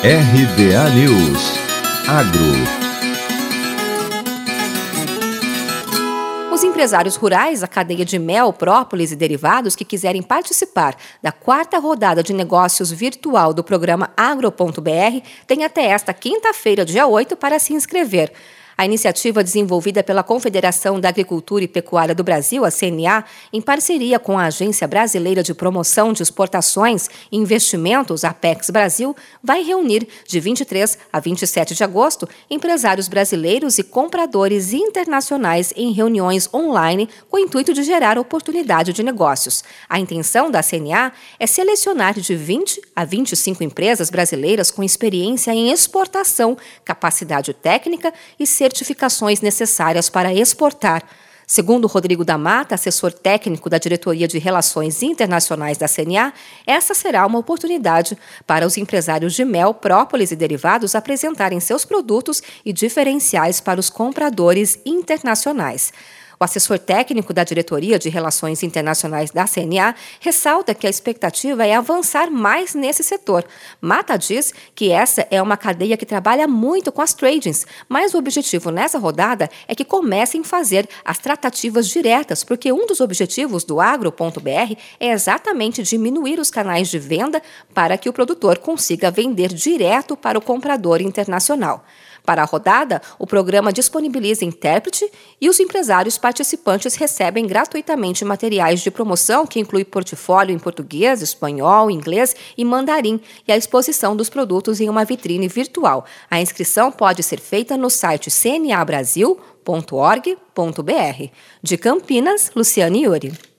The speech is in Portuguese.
RBA News Agro Os empresários rurais da cadeia de mel, própolis e derivados que quiserem participar da quarta rodada de negócios virtual do programa Agro.br têm até esta quinta-feira, dia 8, para se inscrever. A iniciativa desenvolvida pela Confederação da Agricultura e Pecuária do Brasil, a CNA, em parceria com a Agência Brasileira de Promoção de Exportações e Investimentos, Apex Brasil, vai reunir de 23 a 27 de agosto empresários brasileiros e compradores internacionais em reuniões online com o intuito de gerar oportunidade de negócios. A intenção da CNA é selecionar de 20 a 25 empresas brasileiras com experiência em exportação, capacidade técnica e ser certificações necessárias para exportar. Segundo Rodrigo da Mata, assessor técnico da Diretoria de Relações Internacionais da CNA, essa será uma oportunidade para os empresários de mel, própolis e derivados apresentarem seus produtos e diferenciais para os compradores internacionais. O assessor técnico da Diretoria de Relações Internacionais da CNA ressalta que a expectativa é avançar mais nesse setor. Mata diz que essa é uma cadeia que trabalha muito com as tradings, mas o objetivo nessa rodada é que comecem a fazer as tratativas diretas, porque um dos objetivos do agro.br é exatamente diminuir os canais de venda para que o produtor consiga vender direto para o comprador internacional. Para a rodada, o programa disponibiliza intérprete e os empresários participantes recebem gratuitamente materiais de promoção que inclui portfólio em português, espanhol, inglês e mandarim e a exposição dos produtos em uma vitrine virtual. A inscrição pode ser feita no site cnabrasil.org.br. De Campinas, Luciane Yuri.